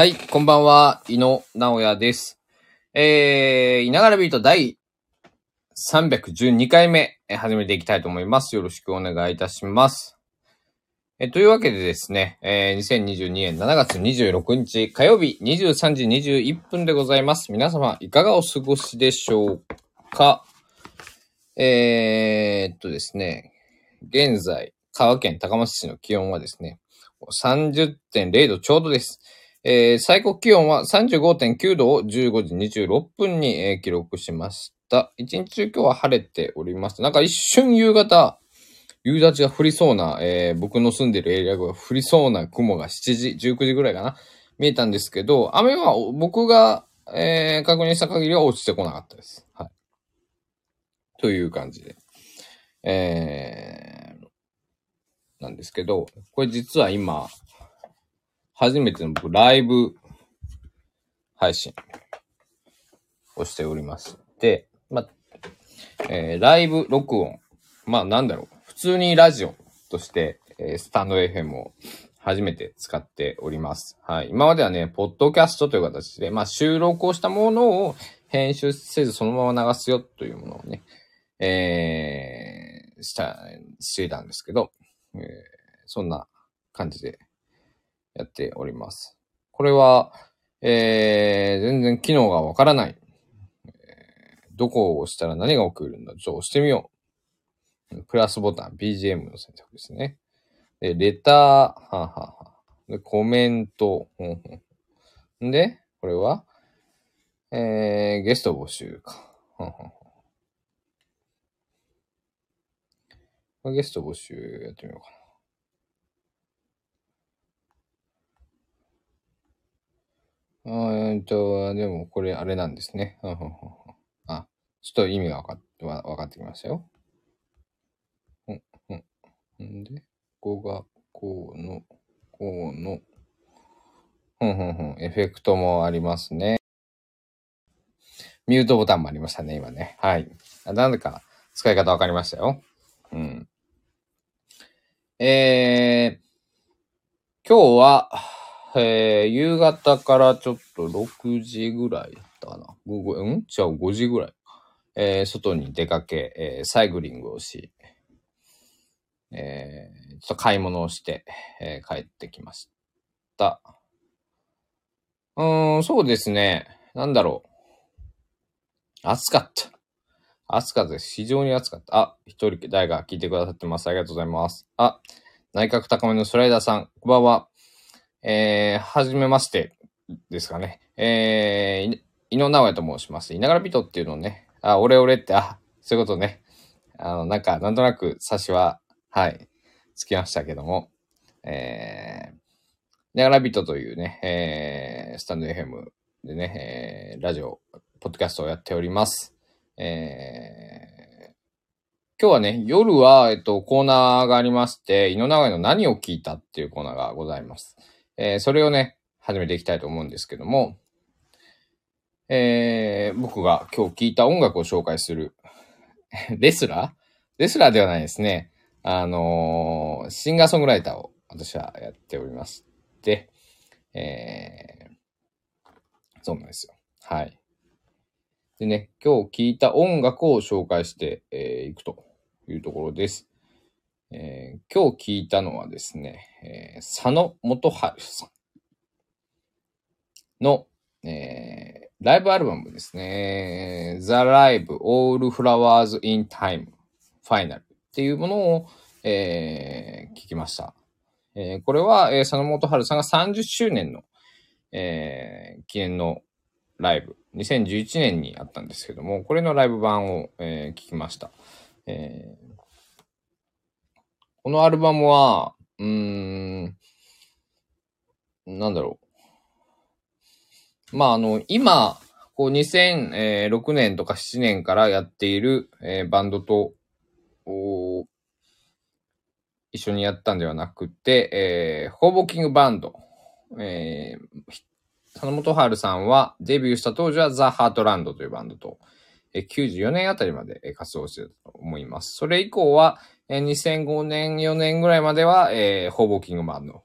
はい、こんばんは、井野直也です。えー、いながらビート第312回目、え始めていきたいと思います。よろしくお願いいたします。えというわけでですね、えー2022年7月26日火曜日23時21分でございます。皆様、いかがお過ごしでしょうか？えーっとですね、現在、香川県高松市の気温はですね、30.0度ちょうどです。えー最高気温は35.9度を15時26分に、えー記録しました。一日中今日は晴れております。なんか一瞬夕方、夕立が降りそうな、えー僕の住んでるエリアが降りそうな雲が7時、19時ぐらいかな、見えたんですけど、雨は僕が、えー確認した限りは落ちてこなかったです。はい。という感じで。えー、なんですけど、これ実は今、初めての僕、ライブ配信をしております。で、ま、えーライブ録音。まあ、なんだろう。普通にラジオとして、えースタンド FM を初めて使っております。はい。今まではね、ポッドキャストという形で、まあ、収録をしたものを編集せずそのまま流すよというものをね、えー、した、していたんですけど、えーそんな感じでやっております。これは、えー、全然機能がわからない。どこを押したら何が起きるんだちょっと押してみよう。プラスボタン、BGM の選択ですね。で、レター、はあ、ははあ、で、コメント、ほんほんで、これは、えー、ゲスト募集か。はんはんはんゲスト募集やってみようかな。あえっと、でもこれあれなんですね。あ、ちょっと意味が分かって、わ分かってきましたよ。うん、うん。んで、ここが、こうの、こうの、ふんふんふん、エフェクトもありますね。ミュートボタンもありましたね、今ね。はい。なんでか、使い方分かりましたよ。うん。えー、今日は、えー、夕方からちょっと6時ぐらいだったかな。午後、うん？じゃあ5時ぐらい。えー、外に出かけ、えー、サイクリングをし、えー、ちょっと買い物をして、え帰ってきました。うーん、そうですね。なんだろう。暑かった。暑かったです。非常に暑かった。あ、一人誰が聞いてくださってます。ありがとうございます。あ、内閣高めのスライダーさん、こんばんは。えー、はじめましてですかね。えー、井野直也と申します。いながらビトっていうのね、あ、俺俺って、あ、そういうことね。あの、なんか、なんとなく、差しは、はい、つきましたけども、えー、ながらビトというね、えー、スタンド FM でね、えー、ラジオ、ポッドキャストをやっております。えー、今日はね、夜は、えっと、コーナーがありまして、井野直哉の何を聞いたっていうコーナーがございます。えーそれをね、始めていきたいと思うんですけども、えー僕が今日聞いた音楽を紹介する、レスラー？レスラーではないですね。あのーシンガーソングライターを私はやっておりまして、えーそうなんですよ。はい。でね、今日聞いた音楽を紹介してい、えーくというところです。えー今日聞いたのはですね、えー佐野元春さんの、えーライブアルバムですね。The Live All Flowers in Time Final っていうものを、え聞きました。えこれは、え佐野元春さんが30周年の、え記念のライブ、2011年にあったんですけども、これのライブ版を、え聞きました。えーこのアルバムは、うーん、なんだろう。まあ、あの、今、こう2006年とか7年からやっている、えーバンドと、一緒にやったんではなくて、えー、ホーボーキングバンド、えー、佐野元春さんはデビューした当時はザ・ハートランドというバンドと、えー94年あたりまでえー活動してたと思います。それ以降は、えー2005年、4年ぐらいまでは、えー、ホーボーキングバンド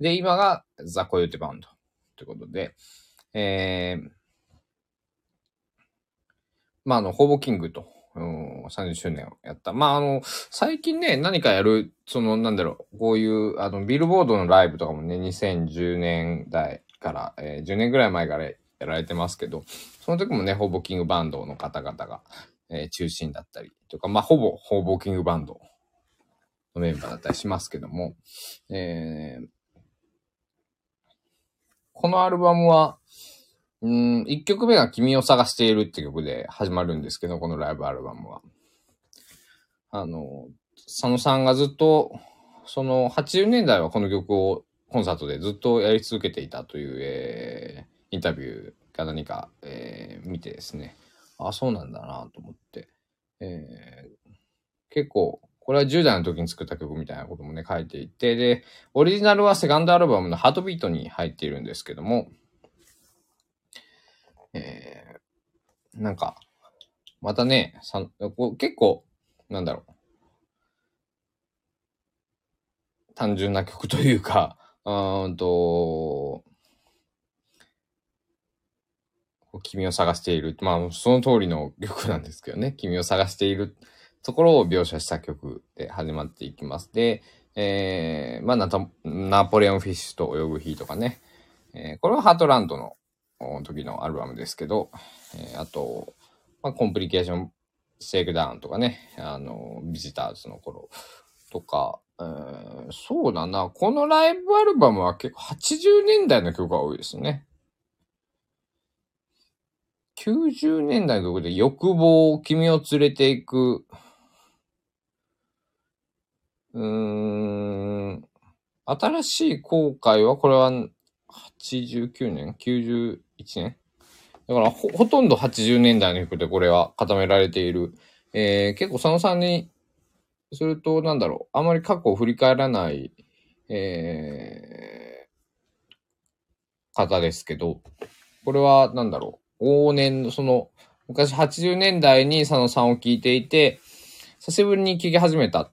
で、今がザ・コヨーテバンドということで、えー、まあ、あの、ホーボキングと、30周年をやった。まあ、あの、最近ね、何かやる、その、なんだろう、こういう、あの、ビルボードのライブとかもね、2010年代から、えー、10年ぐらい前からやられてますけど、その時もね、ホーボキングバンドの方々が、えー、中心だったりとか、まあ、ほぼ、ホーボキングバンドのメンバーだったりしますけども、えー、このアルバムは、うん、一曲目が君を探しているって曲で始まるんですけど、このライブアルバムは。あの、佐野さんがずっと、その80年代はこの曲をコンサートでずっとやり続けていたという、えー、インタビューか何か、えー、見てですね、あ、そうなんだなと思って、えー、結構、これは10代の時に作った曲みたいなこともね、書いていて、で、オリジナルはセカンドアルバムのハートビートに入っているんですけども、えー、なんか、またね、さこ結構、なんだろう。単純な曲というか、うんと、君を探している。まあ、その通りの曲なんですけどね。君を探しているところを描写した曲で始まっていきます。で、えー、まあナポレオンフィッシュと泳ぐ日とかね。えー、これはハートランドの時のアルバムですけど、えー、あと、まあ、コンプリケーションシェイクダウンとかね、あの、ビジターズの頃とか、えー、そうだな、このライブアルバムは結構80年代の曲が多いですね。90年代の曲で欲望、君を連れていく、うーん、新しい後悔は、これは89年 ?91 年？だからほ、ほとんど80年代の曲でこれは固められている。えー、結構佐野さんにすると、なんだろう、あまり過去を振り返らない、えー、方ですけど、これは、なんだろう、往年の、その、昔80年代に佐野さんを聴いていて、久しぶりに聴き始めた。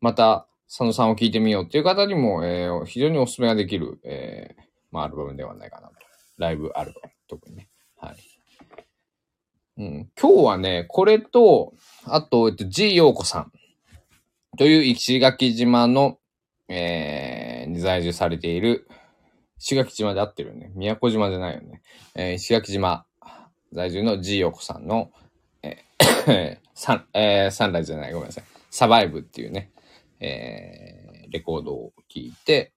また、佐野さんを聴いてみようっていう方にも、えー、非常にお勧めができる、えー、まあ、アルバムではないかなと。ライブアルバム、特にね。はい。うん、今日はね、これと、あと、えっと、G 陽子さんという石垣島の、えー、在住されている、石垣島で合ってるよね。宮古島じゃないよね。えー、石垣島在住の G 陽子さんの、えー、サン、えー、サンライズじゃない、ごめんなさい。サバイブっていうね、えー、レコードを聴いて、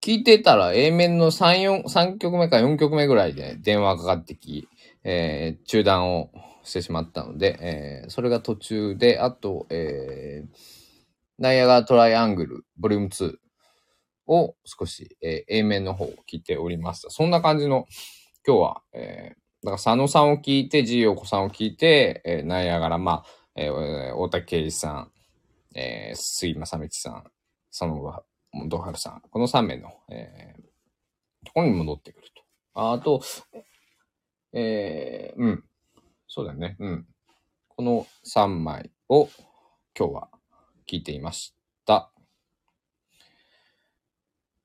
聞いてたら A 面の3、4、3曲目か4曲目ぐらいで電話がかかってき、えー、中断をしてしまったので、えー、それが途中で、あと、えー、ナイアガートライアングル、ボリューム2を少し、えー、A 面の方を聞いておりました。そんな感じの、今日は、えー、だから佐野さんを聞いて、ジーヨコさんを聞いて、えー、ナイアガラ、まあ、えー、大竹圭司さん、えー、杉正道さん、そのドハルさん、この3名の、えー、ところに戻ってくると。あと、えー、うん。そうだよね。うん。この3枚を今日は聞いていました。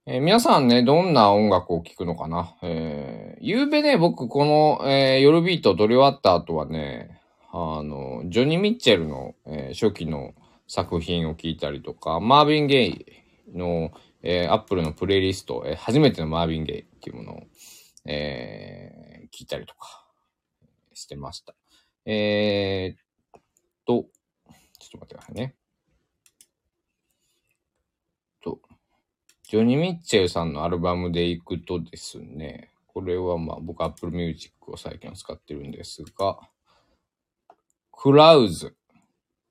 えー、皆さんね、どんな音楽を聴くのかな？えー、ゆうべね、僕この、えー、夜ビート撮り終わった後はね、あの、ジョニー・ミッチェルの、えー、初期の作品を聴いたりとか、マービン・ゲイの、えー、アップルのプレイリスト、えー、初めてのマービン・ゲイっていうものを、えー、聞いたりとかしてました。えー、と、ちょっと待ってくださいね。と、ジョニー・ミッチェルさんのアルバムで行くとですね、これはまあ僕 Apple Music を最近は使ってるんですが、クラウズ、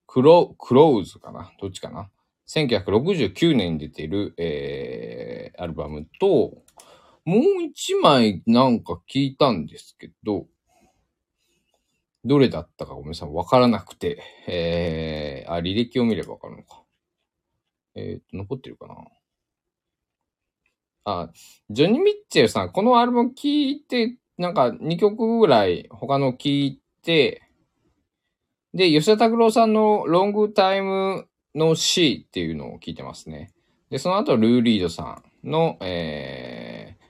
クロ、クローズかな？どっちかな1969年に出てる、えー、アルバムと、もう一枚なんか聞いたんですけど、どれだったかごめんなさい、わからなくて、えー、あ、履歴を見ればわかるのか。えっ、ー、と、残ってるかな？あ、ジョニー・ミッチェルさん、このアルバム聞いて、なんか2曲ぐらい他の聞いて、で、吉田拓郎さんのロングタイムの C っていうのを聞いてますね。で、その後、ルーリードさんの、えー、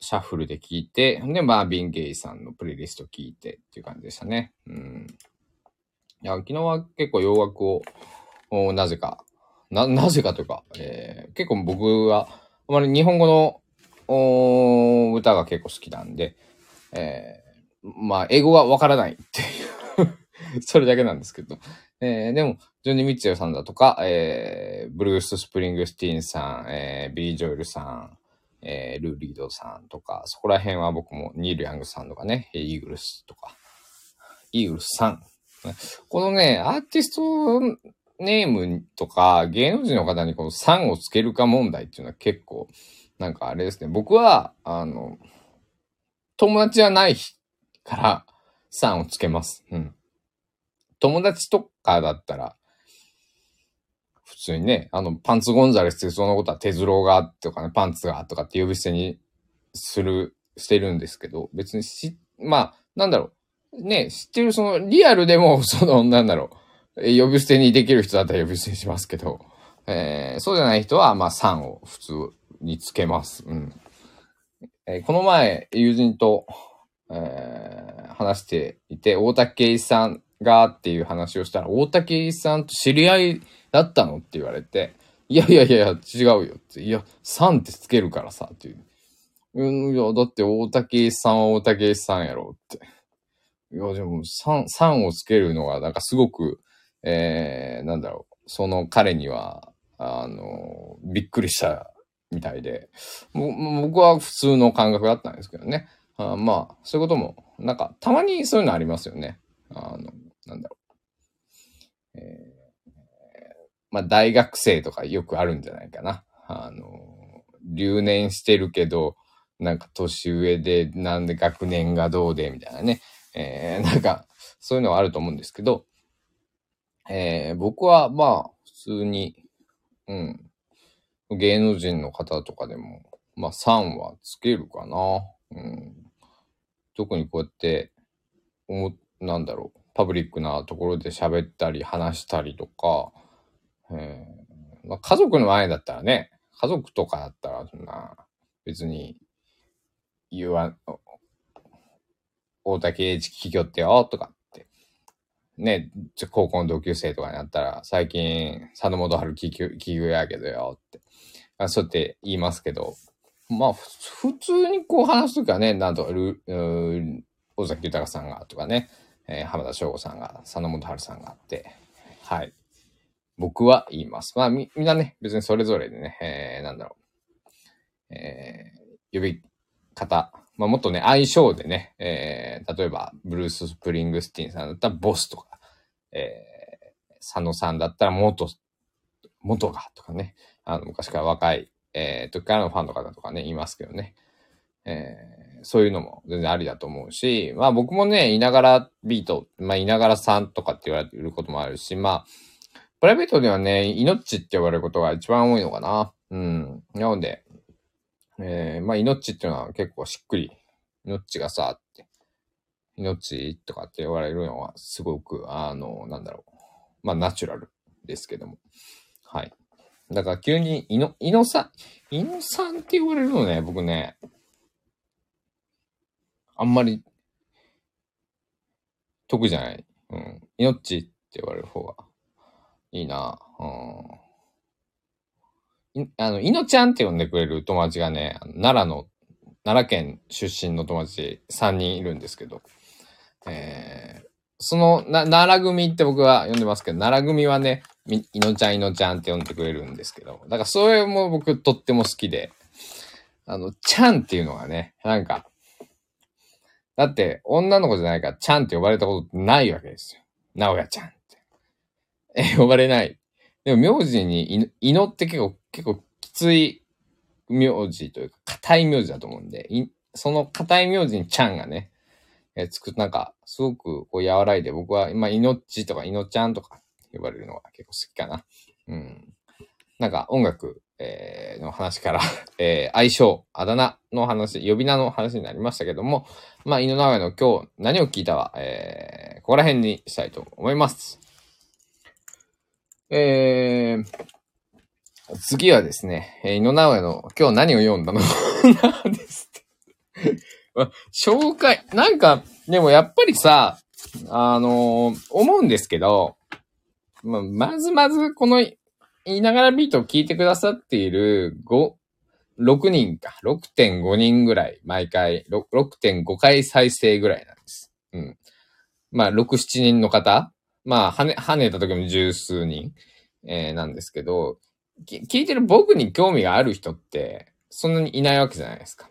シャッフルで聞いて、で、マービン・ゲイさんのプレイリスト聞いてっていう感じでしたね。うん。いや、昨日は結構洋楽を、なぜか、な、なぜかというか、えー、結構僕は、あまり日本語の歌が結構好きなんで、えー、まあ、英語がわからないっていう それだけなんですけど。えー、でも、ジョニー・ミッチェルさんだとか、えー、ブルース・スプリングスティーンさん、えー、ビリー・ジョエルさん、えー、ルー・リードさんとか、そこら辺は僕もニール・ヤングさんとかね、イーグルスとか、イーグルスさん。このね、アーティストネームとか、芸能人の方にこのさんをつけるか問題っていうのは結構、なんかあれですね。僕は、あの、友達はないから3をつけます。うん。友達とかだったら、普通にね、あの、パンツゴンザレスってそのことは手ズロがとかね、パンツがとかって呼び捨てにする、してるんですけど、別にし、まあ、なんだろう。ね、知ってるその、リアルでも、その、なんだろう。呼び捨てにできる人だったら呼び捨てにしますけど、えー、そうじゃない人は、まあ、3を普通につけます。うん。えー、この前、友人と、えー、話していて、大竹さんがっていう話をしたら、大竹さんと知り合いだったのって言われて、いやいやいや、違うよって。いや、3ってつけるからさ、っていう。うん、いや、だって大竹さんは大竹さんやろって。いや、でも3、3をつけるのが、なんかすごく、えー、なんだろう。その彼には、あの、びっくりしたみたいで、僕は普通の感覚だったんですけどね。あまあ、そういうことも、なんか、たまにそういうのありますよね。あの、なんだろう。えー、まあ、大学生とかよくあるんじゃないかな。あの、留年してるけど、なんか年上で、なんで学年がどうで、みたいなね。えー、なんか、そういうのはあると思うんですけど、えー、僕はまあ、普通に、うん、芸能人の方とかでも、まあ3はつけるかな。うん、特にこうやって、おなんだろう、パブリックなところで喋ったり話したりとか、えーまあ、家族の前だったらね、家族とかだったら、そんな、別に、言わ、大竹栄一聞きよってよ、とか。ね、高校の同級生とかになったら、最近、佐野元春聞き、聞きやけどよ、って。あそうやって言いますけど、まあ、普通にこう話すときはね、なんとか、尾崎豊さんがとかね、えー、浜田省吾さんが、佐野元春さんがあって、はい。僕は言います。まあ、み、みんなね、別にそれぞれでね、えー、なんだろう。えー、呼び方。まあ、もっとね、相性でね、えー、例えば、ブルース・スプリングスティンさんだったらボスとか、えー、佐野さんだったら元、元がとかね、あの、昔から若い、えー、時からのファンの方とかね、いますけどね。えーそういうのも全然ありだと思うし、まあ僕もね、いながらビート、まあいながらさんとかって言われてることもあるし、まあ、プライベートではね、命って呼ばれることが一番多いのかな。うん。なので、えー、まあ命っていうのは結構しっくり、命がさ、って、命とかって言われるのはすごく、あの、なんだろう。まあナチュラルですけども。はい。だから急に、いの、いのさ、いのさんって言われるのね、僕ね、あんまり得じゃない。うん。命って言われる方がいいな。うん。いあの、いのちゃんって呼んでくれる友達がね、奈良の、奈良県出身の友達3人いるんですけど、えー、その、奈良組って僕は呼んでますけど、奈良組はね、いのちゃんいのちゃんって呼んでくれるんですけど、だからそれも僕とっても好きで、あの、ちゃんっていうのがね、なんか、だって、女の子じゃないから、ちゃんって呼ばれたことないわけですよ。なおやちゃんって。え、呼ばれない。でも、名字に、いのって結構、結構きつい名字というか、硬い名字だと思うんで、その硬い名字にちゃんがね、えつく、なんか、すごくこう和らいで、僕は今、いのっちとかいのちゃんとか呼ばれるのが結構好きかな。うん。なんか、音楽、えー、の話から えー、相性、あだ名の話、呼び名の話になりましたけども、まあ、井野長の今日何を聞いたは、えー、ここら辺にしたいと思います。えー、次はですね、えー、井上直江の今日何を読んだの？ですって。紹介、なんか、でもやっぱりさ、あのー思うんですけど、ま、まずまずこの言いながらビートを聞いてくださっている5、6人か、6.5人ぐらい、毎回、6.5回再生ぐらいなんです。うん。まあ、6、7人の方まあ、跳ね、跳ねた時も十数人、えーなんですけど、聞いてる僕に興味がある人って、そんなにいないわけじゃないですか。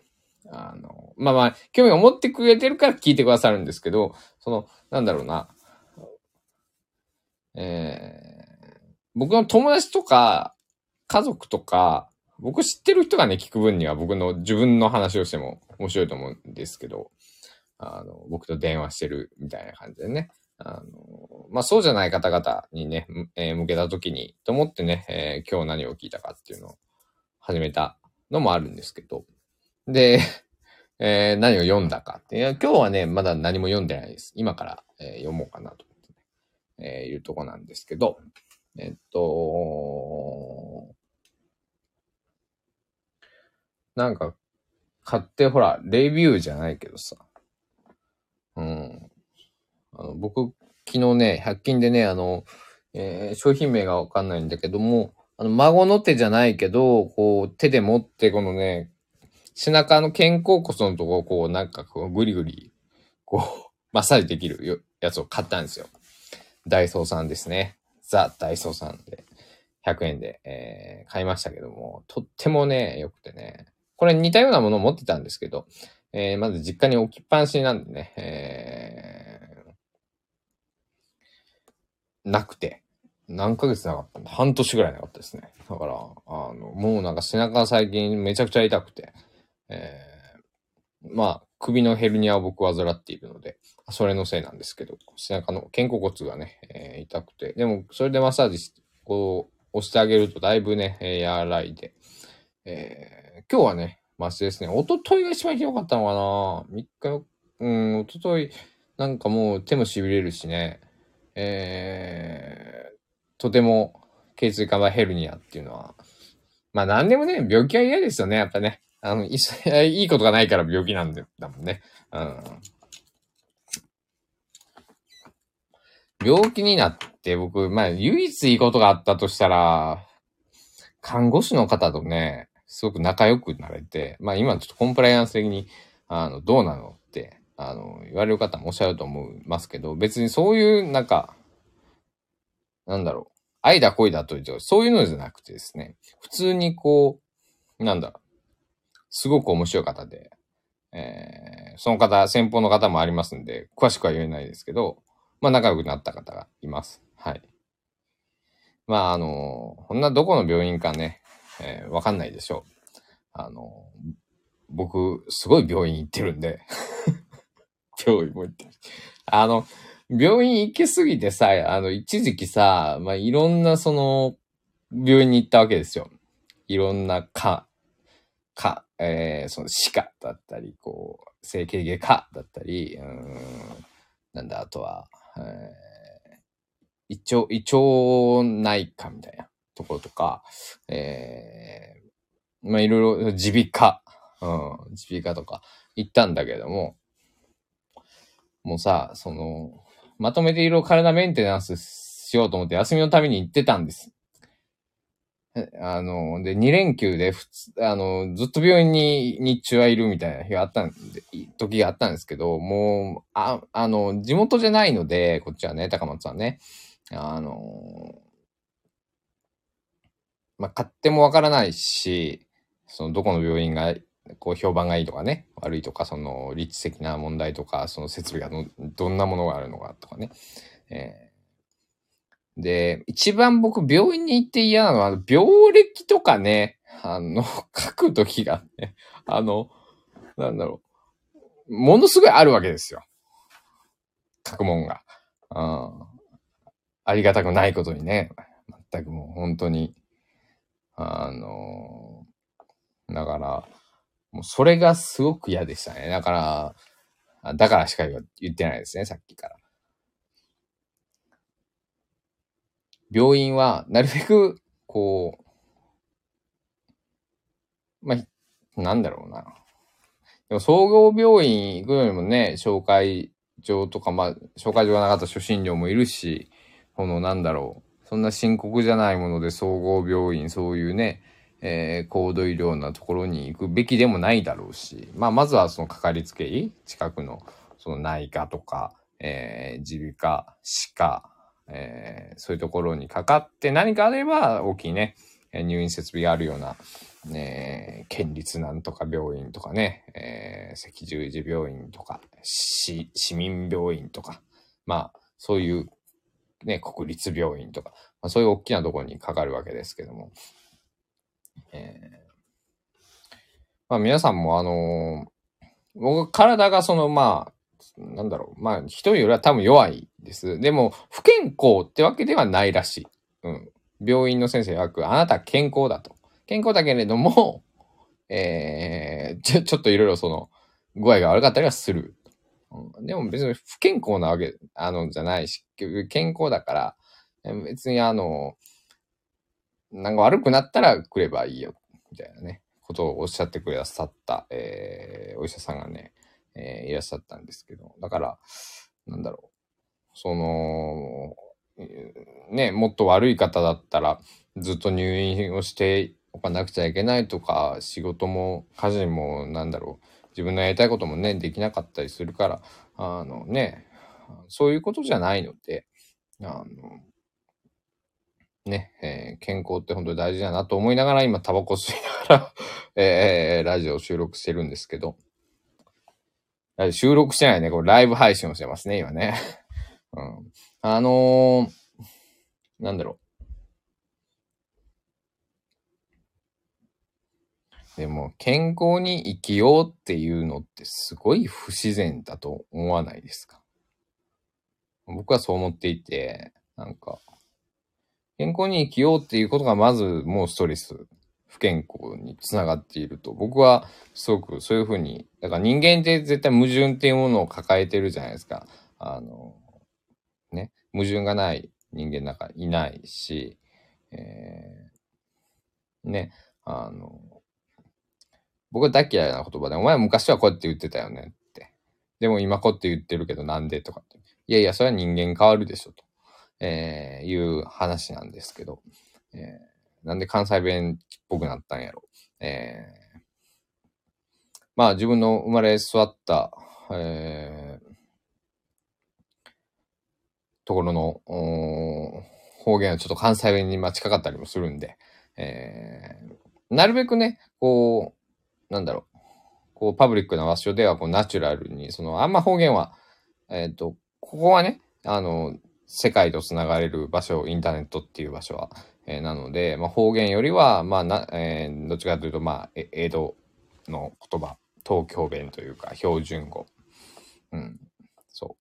あの、まあまあ、興味を持ってくれてるから聞いてくださるんですけど、その、なんだろうな、えー僕の友達とか、家族とか、僕知ってる人がね、聞く分には僕の自分の話をしても面白いと思うんですけど、あの、僕と電話してるみたいな感じでね。あの、まあ、そうじゃない方々にね、えー向けたときに、と思ってね、えー今日何を聞いたかっていうのを始めたのもあるんですけど。で、えー何を読んだかって。いや今日はね、まだ何も読んでないです。今から、えー読もうかなと思ってね、えーいうとこなんですけど、えっと、なんか、買ってほら、レビューじゃないけどさ、うん。あの、僕、昨日ね、100均でね、あの、えー商品名がわかんないんだけども、あの、孫の手じゃないけど、こう、手で持って、このね、背中の肩甲骨のとこをこう、なんかこう、ぐりぐり、こう、マッサージできるやつを買ったんですよ。ダイソーさんですね。ザ・ダイソーさんで、100円で、えー買いましたけども、とってもね、良くてね。これ似たようなものを持ってたんですけど、えーまず実家に置きっぱなしなんでね、えーなくて、何ヶ月なかったんだ半年ぐらいなかったですね。だから、あの、もうなんか背中が最近めちゃくちゃ痛くて、えーまあ、首のヘルニアを僕患っているので、それのせいなんですけど、背中の肩甲骨がね、えー痛くて、でもそれでマッサージしこう、押してあげるとだいぶね、えー和らいで、えー今日はね、マシですね。一昨日が一番ひどかったのかな ?3 日、うん、一昨日なんかもう手も痺れるしね、えー、とても頸椎間板ヘルニアっていうのは、まあ何でもね、病気は嫌ですよね、やっぱね。あの、い いいことがないから病気なんだだもんね。うん。病気になって僕、まあ唯一いいことがあったとしたら、看護師の方とね、すごく仲良くなれて、まあ今ちょっとコンプライアンス的に、あの、どうなの、あの、言われる方もおっしゃると思いますけど、別にそういう、なんか、なんだろう、愛だ恋だというと、そういうのじゃなくてですね、普通にこう、なんだろう、すごく面白い方で、えー、その方、先方の方もありますんで、詳しくは言えないですけど、まあ仲良くなった方がいます。はい。まああの、こんなどこの病院かね、えーわかんないでしょう。あの、僕、すごい病院行ってるんで、病院も行ってる。あの、病院行きすぎてさ、あの、一時期さ、まあ、いろんなその、病院に行ったわけですよ。いろんな科、科、えー、その歯科だったり、こう、整形外科だったり、うん、なんだ、あとは、えー、胃腸、胃腸内科みたいなところとか、えー、まあ、いろいろ、耳鼻科、うん、耳鼻科とか行ったんだけども、もうさ、その、まとめていろいろ体メンテナンスしようと思って休みのために行ってたんです。あの、で、2連休で普通、あの、ずっと病院に日中はいるみたいな日があったんで、時があったんですけど、もう、あ、あの、地元じゃないので、こっちはね、高松はね、あの、まあ、買ってもわからないし、その、どこの病院が、こう、評判がいいとかね、悪いとか、その、立地的な問題とか、その設備がど、どんなものがあるのかとかね。えーで、一番僕、病院に行って嫌なのは、病歴とかね、あの、書くときがね、あの、なんだろう、ものすごいあるわけですよ。書くもんが。うんありがたくないことにね、全くもう本当に、あの、だから、もうそれがすごく嫌でしたね。だから、だからしか言わ言ってないですね、さっきから。病院は、なるべく、こう、まあ、なんだろうな。でも総合病院行くよりもね、紹介状とか、まあ、紹介状がなかった初診料もいるし、このなんだろう。そんな深刻じゃないもので総合病院、そういうね、えー、高度医療なところに行くべきでもないだろうし、まあ、まずはそのかかりつけ医、近くのその内科とか、え、耳鼻科、歯科、えー、そういうところにかかって何かあれば大きいね、入院設備があるような、ね、県立なんとか病院とかね、えー、赤十字病院とか、市、市民病院とか、まあ、そういうね、国立病院とか、まあ、そういう大きなところにかかるわけですけども、えー、まあ皆さんもあのー、僕、体がその、まあ、なんだろう。まあ、人よりは多分弱いです。でも、不健康ってわけではないらしい。うん。病院の先生曰く、あなた健康だと。健康だけれども、えー、ちょ、ちょっといろいろその、具合が悪かったりはする。うん、でも別に不健康なわけ、あの、じゃないし、健康だから、別にあの、なんか悪くなったら来ればいいよ、みたいなね、ことをおっしゃってくださった、えー、お医者さんがね、えー、いらっしゃったんですけど、だから、なんだろう。その、ね、もっと悪い方だったら、ずっと入院をしておかなくちゃいけないとか、仕事も家事も、なんだろう。自分のやりたいこともね、できなかったりするから、あのね、そういうことじゃないので、あの、ね、え健康って本当に大事だなと思いながら、今タバコ吸いながら えー、ラジオ収録してるんですけど、収録してないね。これライブ配信をしてますね、今ね。うん。あのー、なんだろう。でも、健康に生きようっていうのってすごい不自然だと思わないですか？僕はそう思っていて、なんか、健康に生きようっていうことがまずもうストレス不健康につながっていると、僕はすごくそういうふうに、だから人間って絶対矛盾っていうものを抱えてるじゃないですか。あの、ね、矛盾がない人間なんかいないし、えー、ね、あの、僕は大嫌いな言葉で、お前昔はこうやって言ってたよねって。でも今こうって言ってるけどなんでとかって。いやいや、それは人間変わるでしょと、えー、いう話なんですけど、えーなんで関西弁っぽくなったんやろ。えー、まあ自分の生まれ育った、えー、ところの方言はちょっと関西弁に近かったりもするんで、えー、なるべくね、こう、なんだろう、こうパブリックな場所ではこうナチュラルに、そのあんま方言は、えっ、ー、と、ここはね、あの、世界とつながれる場所、インターネットっていう場所は、えー、なので、まあ、方言よりは、まあな、えー、どっちかというと、まあ、江戸の言葉、東京弁というか、標準語、うん、そ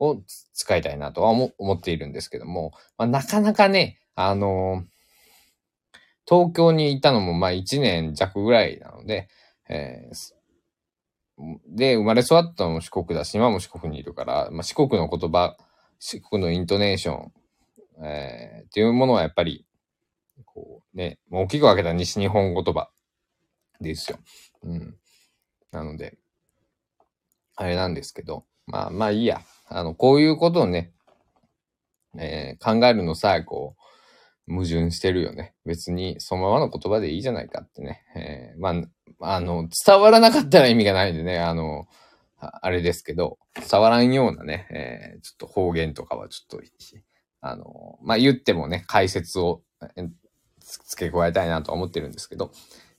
う、を使いたいなとは思思っているんですけども、まあ、なかなかね、あのー、東京にいたのも、まあ、1年弱ぐらいなので、えー、で、生まれ育ったのも四国だし、今も四国にいるから、まあ、四国の言葉、四国のイントネーション、えー、っていうものはやっぱりこうね、大きく分けた西日本言葉ですよ。うん。なので、あれなんですけど、まあまあいいや。あの、こういうことをね、えー、考えるのさえこう、矛盾してるよね。別にそのままの言葉でいいじゃないかってね。えー、まあ、あの、伝わらなかったら意味がないんでね、あの、あれですけど、伝わらんようなね、えー、ちょっと方言とかはちょっと、あの、まあ、言ってもね、解説を、付け加えたいなとは思ってるんですけど、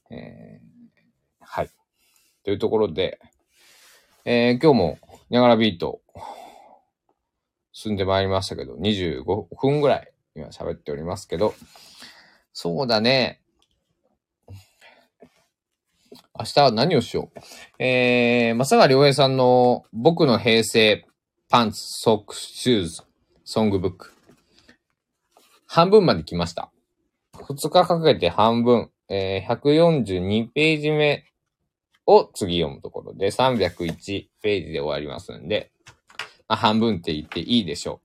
えー、はい。というところで、えー、今日も、ニャガラビート、進んでまいりましたけど、25分ぐらい今喋っておりますけど、そうだね。明日は何をしよう？えー、まさが良平さんの僕の平成パンツ、ソックス、シューズ、ソングブック。半分まで来ました。2日かけて半分、えー、142ページ目を次読むところで、301ページで終わりますんで、まあ、半分って言っていいでしょ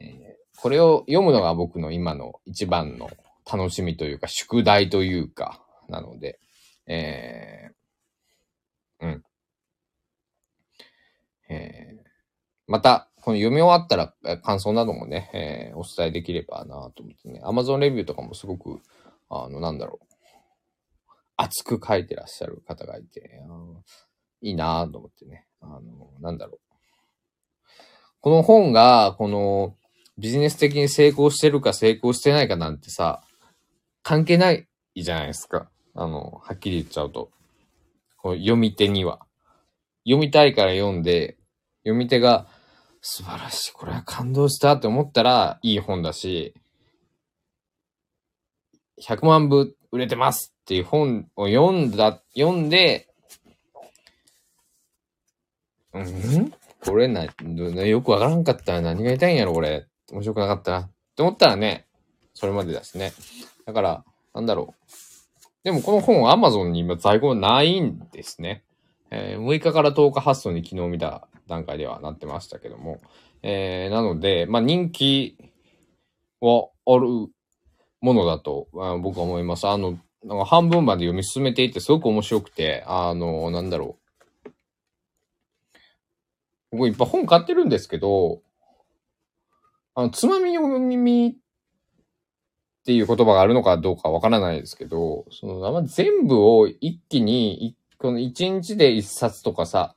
う、えー。これを読むのが僕の今の一番の楽しみというか、宿題というか、なので、えー、うん。えー、また、この読み終わったら感想などもね、えー、お伝えできればなと思ってね。Amazon レビューとかもすごく、あの、なんだろう。熱く書いてらっしゃる方がいて、いいなと思ってね。あの、なんだろう。この本が、この、ビジネス的に成功してるか成功してないかなんてさ、関係ないじゃないですか。あの、はっきり言っちゃうと。こう読み手には。読みたいから読んで、読み手が素晴らしい、これは感動したって思ったらいい本だし、100万部売れてますっていう本を読んだ、読んで、うん？これな、よくわからんかったら何が言いたいんやろ、これ。面白くなかったな。って思ったらね、それまでだしね。だから、なんだろう。でもこの本 Amazon に今在庫ないんですね。えー、6日から10日発送に昨日見た段階ではなってましたけども。えー、なので、まあ人気はあるものだと、僕は思います。あの、なんか半分まで読み進めていてすごく面白くて、あの、なんだろう。僕いっぱい本買ってるんですけど、あの、つまみ読みっていう言葉があるのかどうかわからないですけど、その、全部を一気に、この一日で一冊とかさ、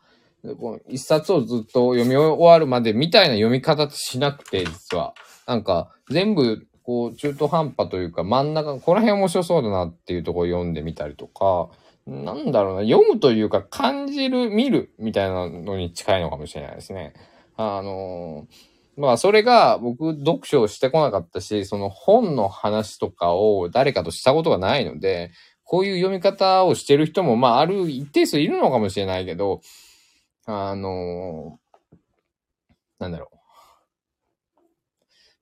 一冊をずっと読み終わるまでみたいな読み方ってしなくて、実は。なんか、全部、こう、中途半端というか、真ん中、この辺面白そうだなっていうところを読んでみたりとか、なんだろうな、読むというか、感じる、見るみたいなのに近いのかもしれないですね。あのーまあ、それが僕、読書をしてこなかったし、その本の話とかを誰かとしたことがないので、こういう読み方をしてる人も、まあ、ある一定数いるのかもしれないけど、あのなんだろ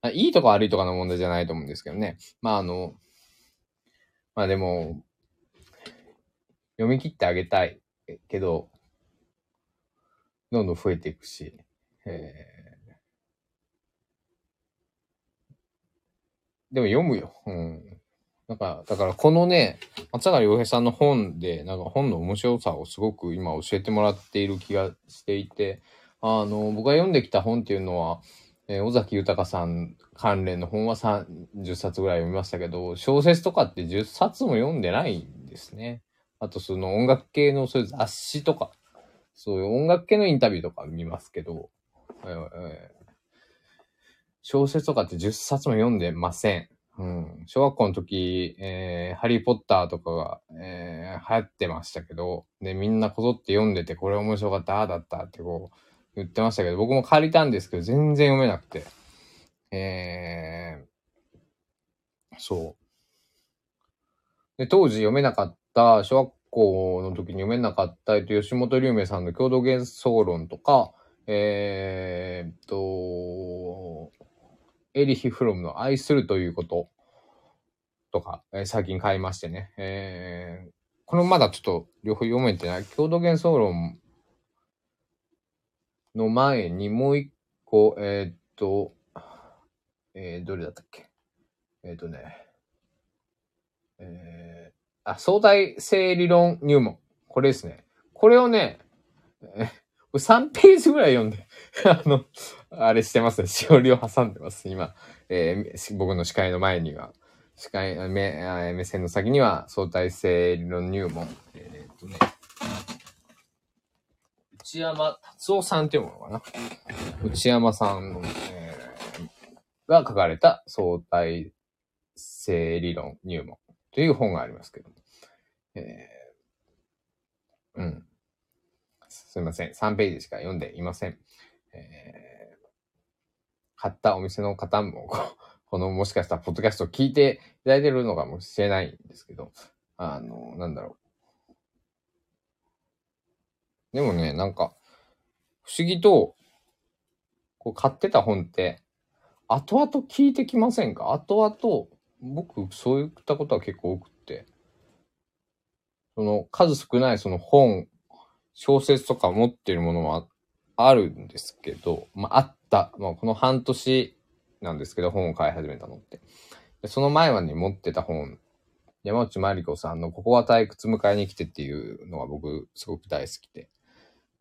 う。いいとか悪いとかの問題じゃないと思うんですけどね。まあ、あの、まあでも、読み切ってあげたいけど、どんどん増えていくし、えーでも読むよ。うん。なんか、だからこのね、松坂洋平さんの本で、なんか本の面白さをすごく今教えてもらっている気がしていて、あの、僕が読んできた本っていうのは、えー、尾崎豊さん関連の本は30冊ぐらい読みましたけど、小説とかって10冊も読んでないんですね。あとその音楽系のそういう雑誌とか、そういう音楽系のインタビューとか見ますけど、えー小説とかって10冊も読んでません。うん。小学校の時、えー、ハリーポッターとかが、えー、流行ってましたけど、で、みんなこぞって読んでて、これ面白かった、ああだったってこう、言ってましたけど、僕も借りたんですけど、全然読めなくて。えー、そう。で、当時読めなかった、小学校の時に読めなかった、えっと、吉本龍明さんの共同幻想論とか、えー、っと、エリヒ・フロムの愛するということとか、えー、最近買いましてね。えー、このまだちょっと両方読めてない。郷土幻想論の前にもう一個、えー、っと、えー、どれだったっけ？えー、っとね、えー、あ、相対性理論入門。これですね。これをね、えー3ページぐらい読んで あの、あれしてますね。しおりを挟んでます。今、えー、僕の視界の前には、視界、目、目線の先には相対性理論入門。えー、っとね、内山達夫さんっていうものかな？内山さんの、えー、が書かれた相対性理論入門という本がありますけど。えー、うん。すいません。3ページしか読んでいません。えー、買ったお店の方も、このもしかしたらポッドキャストを聞いていただいてるのかもしれないんですけど、あの、なんだろう。でもね、なんか、不思議と、こう買ってた本って、後々聞いてきませんか？後々、僕、そういったことは結構多くって、その数少ないその本小説とか持ってるものもあってあるんですけど、まあ、あった。まあ、この半年なんですけど、本を買い始めたのって。でその前はね、持ってた本山内まりこさんのここは退屈迎えに来てっていうのが僕すごく大好きで。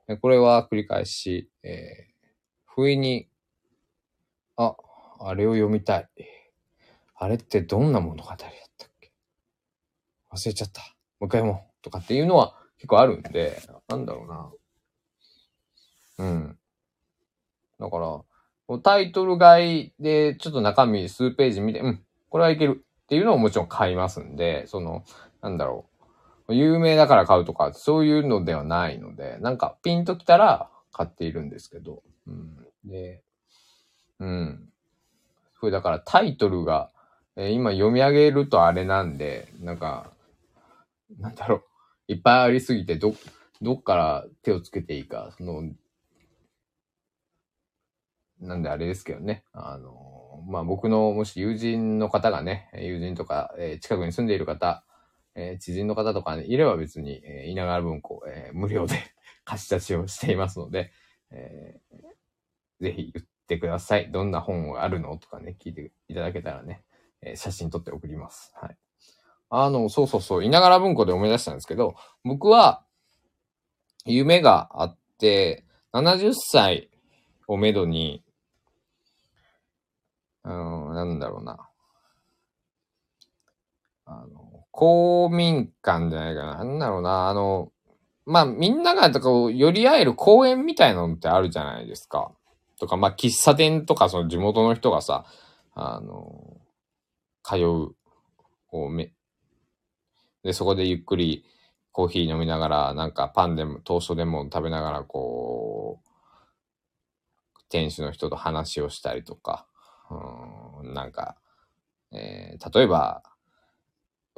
でこれは繰り返し、えー、不意に、あ、あれを読みたい。あれってどんな物語だったっけ？忘れちゃった。もう一回読もう。とかっていうのは結構あるんで、なんだろうな。うん。だから、タイトル買いでちょっと中身数ページ見て、うん、これはいけるっていうのをもちろん買いますんで、その、なんだろう。有名だから買うとか、そういうのではないので、なんかピンときたら買っているんですけど。うん、で、うん。これだからタイトルが、えー、今読み上げるとあれなんで、なんか、なんだろう。いっぱいありすぎて、ど、どっから手をつけていいか、その、なんであれですけどね。あの、まあ、僕のもし友人の方がね、友人とか、えー、近くに住んでいる方、えー、知人の方とか、ね、いれば別に、えー、稲川文庫、え、無料で 貸し出しをしていますので、えー、ぜひ言ってください。どんな本があるのとかね、聞いていただけたらね、え、写真撮って送ります。はい。あの、そうそうそう、稲川文庫で思い出したんですけど、僕は、夢があって、70歳をめどに、うん、なんだろうな。あの、公民館じゃないかな。なんだろうな。あの、まあ、みんなが、こう、寄り合える公園みたいなのってあるじゃないですか。とか、まあ、喫茶店とか、その地元の人がさ、あの、通う、こう、め、で、そこでゆっくりコーヒー飲みながら、なんかパンでも、トーストでも食べながら、こう、店主の人と話をしたりとか、うん、なんか、えー、例えば、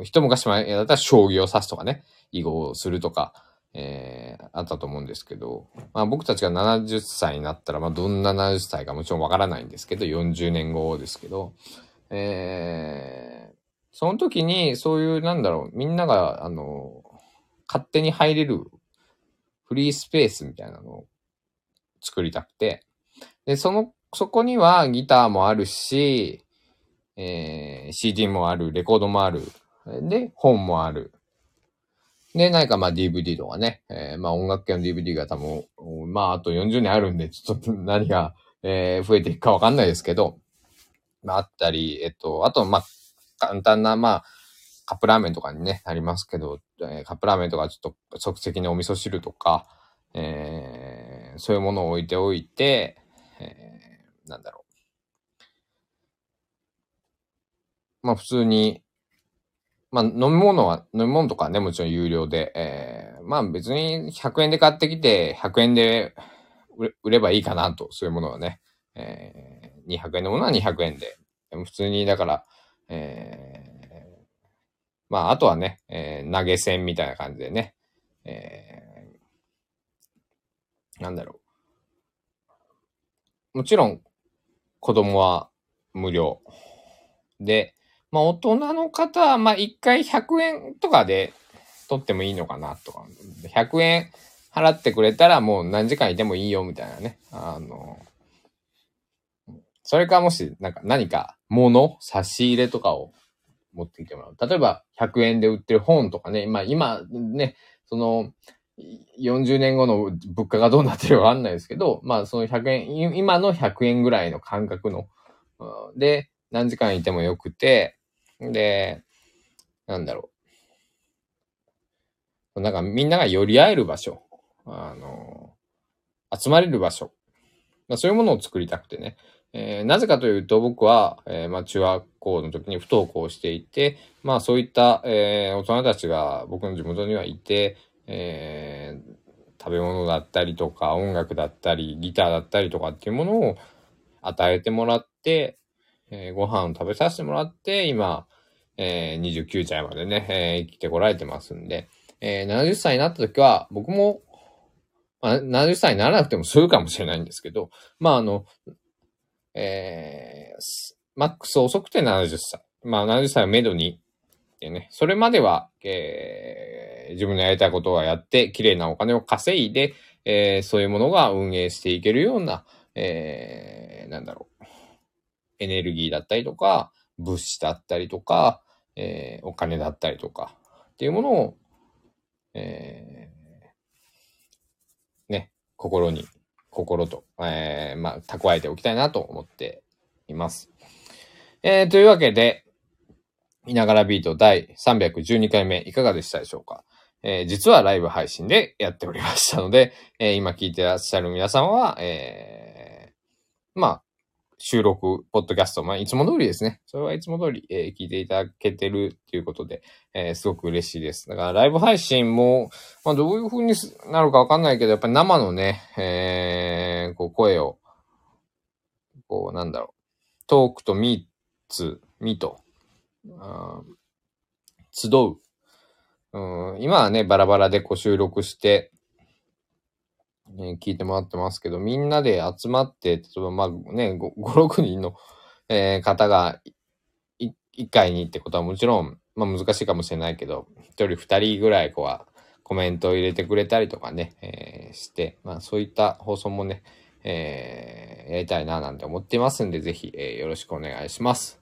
一昔前だったら将棋を指すとかね、囲碁をするとか、えー、あったと思うんですけど、まあ僕たちが70歳になったら、まあどんな70歳かもちろんわからないんですけど、40年後ですけど、えー、その時にそういうなんだろう、みんなが、あの、勝手に入れるフリースペースみたいなのを作りたくて、で、そのそこにはギターもあるし、えー、CD もある、レコードもある。で、本もある。で、何かまあ DVD とかね、えー、まあ音楽系の DVD が多分、まああと40年あるんで、ちょっと何が、えー、増えていくかわかんないですけど、まああったり、えっと、あとまあ簡単なまあカップラーメンとかにね、なりますけど、えー、カップラーメンとかちょっと即席のお味噌汁とか、えー、そういうものを置いておいて、なんだろう。まあ普通に、まあ飲み物は、飲み物とかね、もちろん有料で、えー、まあ別に100円で買ってきて、100円で売ればいいかなと、そういうものはね、えー、200円のものは200円で。でも普通に、だから、えー、まああとはね、えー、投げ銭みたいな感じでね、えー、なんだろう。もちろん、子供は無料。で、まあ大人の方は、まあ一回100円とかで取ってもいいのかなとか。100円払ってくれたらもう何時間いてもいいよみたいなね。あの、それかもし、なんか何か物、差し入れとかを持ってきてもらう。例えば100円で売ってる本とかね、まあ今ね、その、40年後の物価がどうなってるかわかんないですけど、まあその100円、今の100円ぐらいの感覚の、で、何時間いてもよくて、で、なんだろう。なんかみんなが寄り合える場所、あの、集まれる場所、まあ、そういうものを作りたくてね。えー、なぜかというと僕は、えー、まあ中学校の時に不登校していて、まあそういった、えー、大人たちが僕の地元にはいて、えー、食べ物だったりとか音楽だったりギターだったりとかっていうものを与えてもらって、えー、ご飯を食べさせてもらって今、えー、29歳までね、えー、生きてこられてますんで、えー、70歳になった時は僕も、まあ、70歳にならなくてもするかもしれないんですけど、まああの、えー、マックス遅くて70歳。まあ70歳をめどに、ね、それまでは、えー自分のやりたいことはやって、綺麗なお金を稼いで、えー、そういうものが運営していけるような、えー、なんだろう、エネルギーだったりとか、物資だったりとか、えー、お金だったりとか、っていうものを、えー、ね、心に、心と、えー、まあ、蓄えておきたいなと思っています。えー、というわけで、いながらビート第312回目いかがでしたでしょうか？えー、実はライブ配信でやっておりましたので、えー、今聞いてらっしゃる皆さんは、えー、まあ、収録、ポッドキャスト、まあ、いつも通りですね。それはいつも通り、えー、聞いていただけてるっていうことで、えー、すごく嬉しいです。だから、ライブ配信も、まあ、どういう風になるかわかんないけど、やっぱり生のね、えー、こう、声を、こう、なんだろう、トークとミーツ、ミート、集う。うん、今はね、バラバラでこう収録して、ね、聞いてもらってますけど、みんなで集まって、例えばまあね、5、6人の、えー、方が1回にってことはもちろん、まあ難しいかもしれないけど、1人2人ぐらいこうコメントを入れてくれたりとかね、えー、して、まあそういった放送もね、えー、やりたいななんて思っていますんで、ぜひ、えー、よろしくお願いします。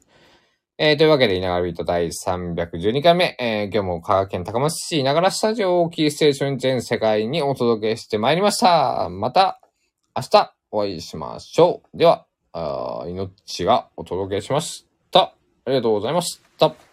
えー、というわけで、いながらビート第312回目、えー、今日も香川県高松市いながらスタジオをキーステーション全世界にお届けしてまいりました。また明日お会いしましょう。では、あ命がお届けしました。ありがとうございました。